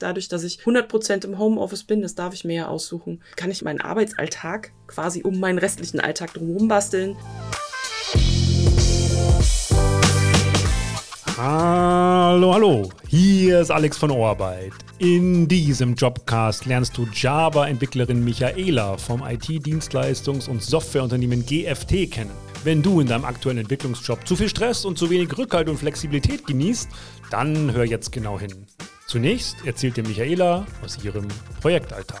Dadurch, dass ich 100% im Homeoffice bin, das darf ich mir ja aussuchen, kann ich meinen Arbeitsalltag quasi um meinen restlichen Alltag drumherum basteln. Hallo, hallo, hier ist Alex von Ohrarbeit. In diesem Jobcast lernst du Java-Entwicklerin Michaela vom IT-Dienstleistungs- und Softwareunternehmen GFT kennen. Wenn du in deinem aktuellen Entwicklungsjob zu viel Stress und zu wenig Rückhalt und Flexibilität genießt, dann hör jetzt genau hin. Zunächst erzählt dir Michaela aus ihrem Projektalltag.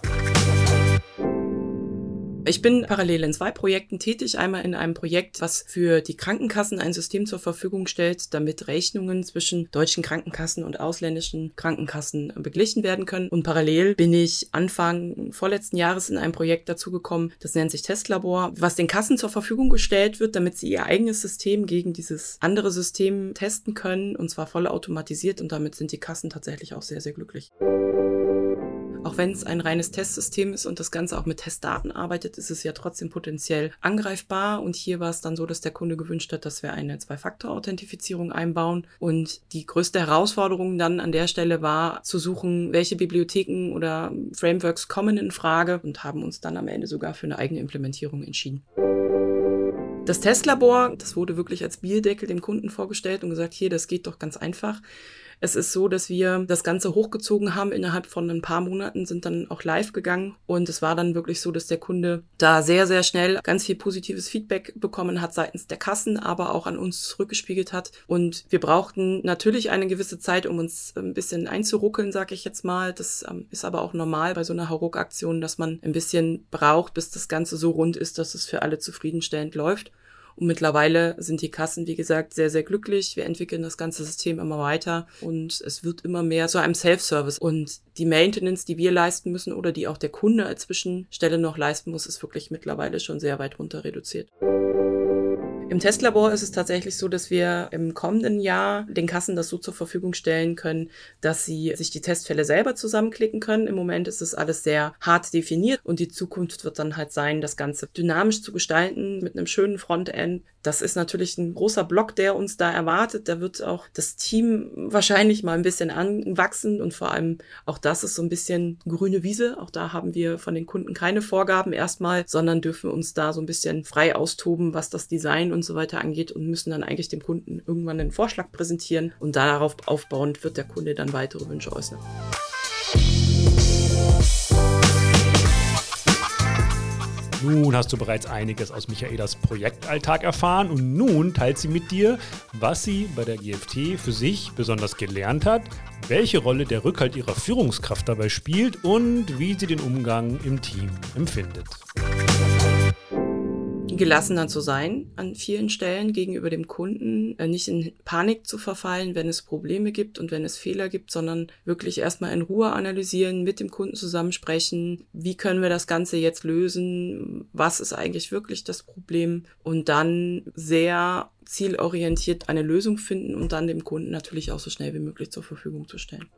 Ich bin parallel in zwei Projekten tätig. Einmal in einem Projekt, was für die Krankenkassen ein System zur Verfügung stellt, damit Rechnungen zwischen deutschen Krankenkassen und ausländischen Krankenkassen beglichen werden können. Und parallel bin ich Anfang vorletzten Jahres in ein Projekt dazugekommen, das nennt sich Testlabor, was den Kassen zur Verfügung gestellt wird, damit sie ihr eigenes System gegen dieses andere System testen können, und zwar voll automatisiert. Und damit sind die Kassen tatsächlich auch sehr, sehr glücklich. Auch wenn es ein reines Testsystem ist und das Ganze auch mit Testdaten arbeitet, ist es ja trotzdem potenziell angreifbar. Und hier war es dann so, dass der Kunde gewünscht hat, dass wir eine Zwei-Faktor-Authentifizierung einbauen. Und die größte Herausforderung dann an der Stelle war zu suchen, welche Bibliotheken oder Frameworks kommen in Frage und haben uns dann am Ende sogar für eine eigene Implementierung entschieden. Das Testlabor, das wurde wirklich als Bierdeckel dem Kunden vorgestellt und gesagt, hier, das geht doch ganz einfach. Es ist so, dass wir das Ganze hochgezogen haben. Innerhalb von ein paar Monaten sind dann auch live gegangen. Und es war dann wirklich so, dass der Kunde da sehr, sehr schnell ganz viel positives Feedback bekommen hat seitens der Kassen, aber auch an uns zurückgespiegelt hat. Und wir brauchten natürlich eine gewisse Zeit, um uns ein bisschen einzuruckeln, sag ich jetzt mal. Das ähm, ist aber auch normal bei so einer Hauruck-Aktion, dass man ein bisschen braucht, bis das Ganze so rund ist, dass es für alle zufriedenstellend läuft. Und mittlerweile sind die Kassen, wie gesagt, sehr, sehr glücklich. Wir entwickeln das ganze System immer weiter und es wird immer mehr zu einem Self-Service. Und die Maintenance, die wir leisten müssen oder die auch der Kunde als Zwischenstelle noch leisten muss, ist wirklich mittlerweile schon sehr weit runter reduziert. Im Testlabor ist es tatsächlich so, dass wir im kommenden Jahr den Kassen das so zur Verfügung stellen können, dass sie sich die Testfälle selber zusammenklicken können. Im Moment ist es alles sehr hart definiert und die Zukunft wird dann halt sein, das Ganze dynamisch zu gestalten mit einem schönen Frontend. Das ist natürlich ein großer Block, der uns da erwartet. Da wird auch das Team wahrscheinlich mal ein bisschen anwachsen und vor allem auch das ist so ein bisschen grüne Wiese. Auch da haben wir von den Kunden keine Vorgaben erstmal, sondern dürfen uns da so ein bisschen frei austoben, was das Design und so weiter angeht und müssen dann eigentlich dem Kunden irgendwann einen Vorschlag präsentieren und darauf aufbauend wird der Kunde dann weitere Wünsche äußern. Nun hast du bereits einiges aus Michaelas Projektalltag erfahren und nun teilt sie mit dir, was sie bei der GFT für sich besonders gelernt hat, welche Rolle der Rückhalt ihrer Führungskraft dabei spielt und wie sie den Umgang im Team empfindet gelassener zu sein an vielen Stellen gegenüber dem Kunden, äh, nicht in Panik zu verfallen, wenn es Probleme gibt und wenn es Fehler gibt, sondern wirklich erstmal in Ruhe analysieren, mit dem Kunden zusammensprechen, wie können wir das Ganze jetzt lösen, was ist eigentlich wirklich das Problem und dann sehr zielorientiert eine Lösung finden und dann dem Kunden natürlich auch so schnell wie möglich zur Verfügung zu stellen.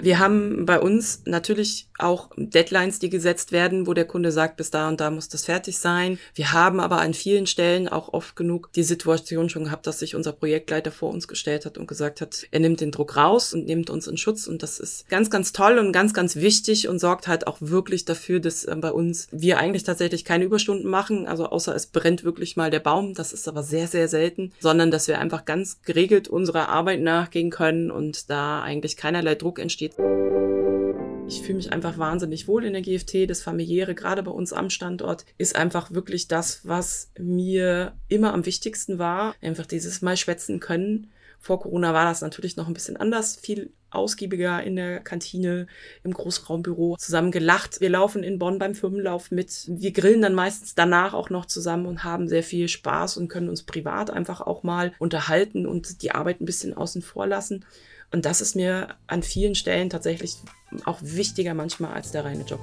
Wir haben bei uns natürlich auch Deadlines, die gesetzt werden, wo der Kunde sagt, bis da und da muss das fertig sein. Wir haben aber an vielen Stellen auch oft genug die Situation schon gehabt, dass sich unser Projektleiter vor uns gestellt hat und gesagt hat, er nimmt den Druck raus und nimmt uns in Schutz. Und das ist ganz, ganz toll und ganz, ganz wichtig und sorgt halt auch wirklich dafür, dass äh, bei uns wir eigentlich tatsächlich keine Überstunden machen. Also außer es brennt wirklich mal der Baum. Das ist aber sehr, sehr selten, sondern dass wir einfach ganz geregelt unserer Arbeit nachgehen können und da eigentlich keinerlei Druck entsteht geht. Ich fühle mich einfach wahnsinnig wohl in der GFT. Das familiäre, gerade bei uns am Standort, ist einfach wirklich das, was mir immer am wichtigsten war. Einfach dieses Mal schwätzen können. Vor Corona war das natürlich noch ein bisschen anders, viel ausgiebiger in der Kantine, im Großraumbüro zusammen gelacht. Wir laufen in Bonn beim Firmenlauf mit. Wir grillen dann meistens danach auch noch zusammen und haben sehr viel Spaß und können uns privat einfach auch mal unterhalten und die Arbeit ein bisschen außen vor lassen. Und das ist mir an vielen Stellen tatsächlich auch wichtiger manchmal als der reine Job.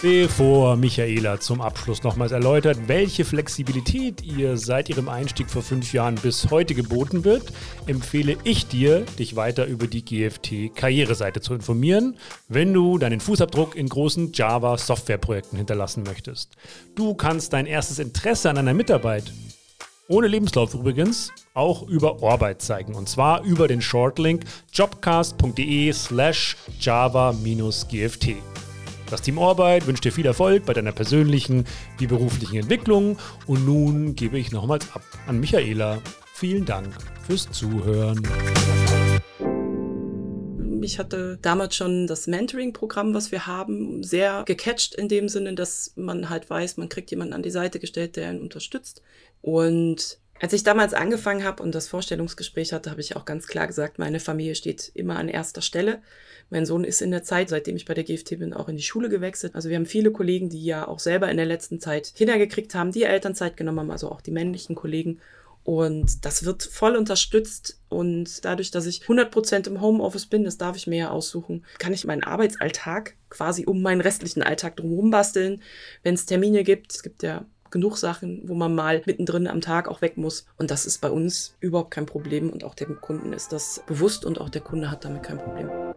Bevor Michaela zum Abschluss nochmals erläutert, welche Flexibilität ihr seit ihrem Einstieg vor fünf Jahren bis heute geboten wird, empfehle ich dir, dich weiter über die GFT-Karriereseite zu informieren, wenn du deinen Fußabdruck in großen Java-Softwareprojekten hinterlassen möchtest. Du kannst dein erstes Interesse an einer Mitarbeit ohne Lebenslauf übrigens auch über Orbeit zeigen. Und zwar über den Shortlink jobcast.de slash java-gft. Das Team Orbeit wünscht dir viel Erfolg bei deiner persönlichen wie beruflichen Entwicklung. Und nun gebe ich nochmals ab an Michaela. Vielen Dank fürs Zuhören. Ich hatte damals schon das Mentoring-Programm, was wir haben, sehr gecatcht in dem Sinne, dass man halt weiß, man kriegt jemanden an die Seite gestellt, der ihn unterstützt. Und als ich damals angefangen habe und das Vorstellungsgespräch hatte, habe ich auch ganz klar gesagt, meine Familie steht immer an erster Stelle. Mein Sohn ist in der Zeit, seitdem ich bei der GFT bin, auch in die Schule gewechselt. Also wir haben viele Kollegen, die ja auch selber in der letzten Zeit Kinder gekriegt haben, die Elternzeit genommen haben, also auch die männlichen Kollegen. Und das wird voll unterstützt. Und dadurch, dass ich 100% im Homeoffice bin, das darf ich mir ja aussuchen, kann ich meinen Arbeitsalltag quasi um meinen restlichen Alltag drumherum basteln. Wenn es Termine gibt, es gibt ja genug Sachen, wo man mal mittendrin am Tag auch weg muss. Und das ist bei uns überhaupt kein Problem. Und auch dem Kunden ist das bewusst und auch der Kunde hat damit kein Problem.